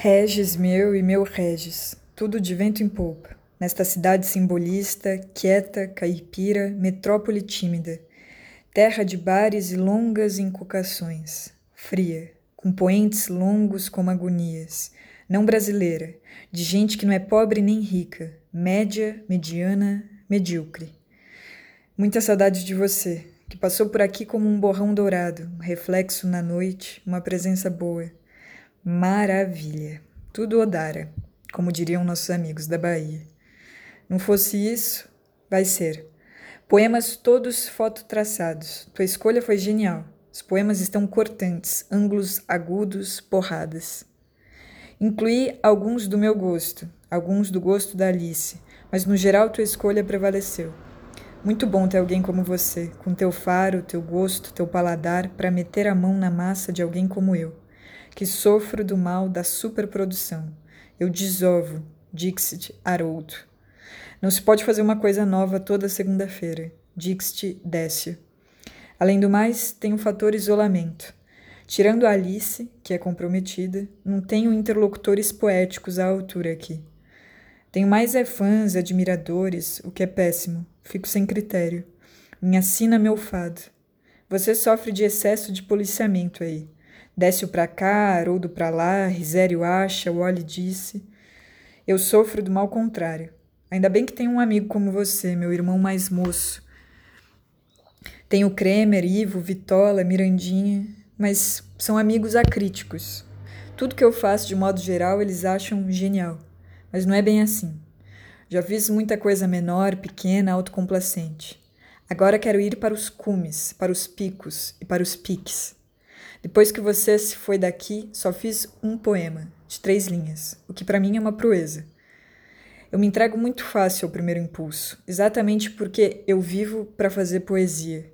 Regis meu e meu Regis, tudo de vento em polpa, nesta cidade simbolista, quieta, caipira, metrópole tímida, terra de bares e longas inculcações, fria, com poentes longos como agonias, não brasileira, de gente que não é pobre nem rica, média, mediana, medíocre. Muita saudade de você, que passou por aqui como um borrão dourado, um reflexo na noite, uma presença boa. Maravilha! Tudo Odara, como diriam nossos amigos da Bahia. Não fosse isso, vai ser. Poemas todos fototraçados. Tua escolha foi genial. Os poemas estão cortantes, ângulos agudos, porradas. Incluí alguns do meu gosto, alguns do gosto da Alice, mas no geral tua escolha prevaleceu. Muito bom ter alguém como você, com teu faro, teu gosto, teu paladar, para meter a mão na massa de alguém como eu que sofro do mal da superprodução. Eu desovo, Dixit Haroldo. Não se pode fazer uma coisa nova toda segunda-feira. Dixit Décio. Além do mais, tem o fator isolamento. Tirando a Alice, que é comprometida, não tenho interlocutores poéticos à altura aqui. Tenho mais é fãs, admiradores, o que é péssimo. Fico sem critério. Minha sina meu fado. Você sofre de excesso de policiamento aí. Décio para cá, Haroldo para lá, Risério acha, o Oli disse. Eu sofro do mal contrário. Ainda bem que tenho um amigo como você, meu irmão mais moço. Tenho Kremer, Ivo, Vitola, Mirandinha, mas são amigos acríticos. Tudo que eu faço, de modo geral, eles acham genial. Mas não é bem assim. Já fiz muita coisa menor, pequena, autocomplacente. Agora quero ir para os cumes, para os picos e para os piques. Depois que você se foi daqui, só fiz um poema, de três linhas, o que para mim é uma proeza. Eu me entrego muito fácil ao primeiro impulso, exatamente porque eu vivo para fazer poesia.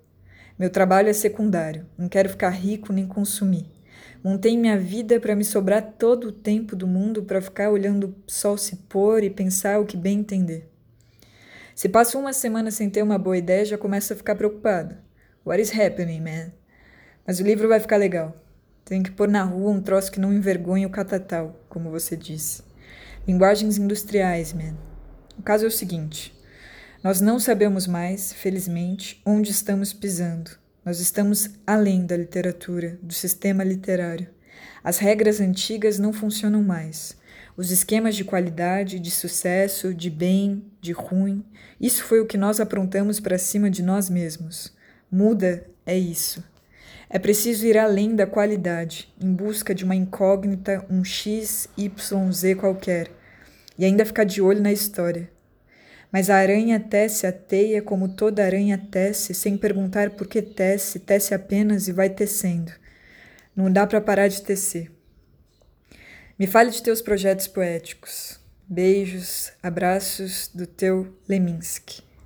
Meu trabalho é secundário, não quero ficar rico nem consumir. Montei minha vida para me sobrar todo o tempo do mundo para ficar olhando o sol se pôr e pensar o que bem entender. Se passo uma semana sem ter uma boa ideia, já começo a ficar preocupado. What is happening, man? Mas o livro vai ficar legal. Tem que pôr na rua um troço que não envergonhe o catatal, como você disse. Linguagens industriais, man. O caso é o seguinte: nós não sabemos mais, felizmente, onde estamos pisando. Nós estamos além da literatura, do sistema literário. As regras antigas não funcionam mais. Os esquemas de qualidade, de sucesso, de bem, de ruim, isso foi o que nós aprontamos para cima de nós mesmos. Muda é isso. É preciso ir além da qualidade, em busca de uma incógnita, um X, Y, Z qualquer, e ainda ficar de olho na história. Mas a aranha tece a teia como toda aranha tece, sem perguntar por que tece, tece apenas e vai tecendo. Não dá para parar de tecer. Me fale de teus projetos poéticos. Beijos, abraços do teu Leminski.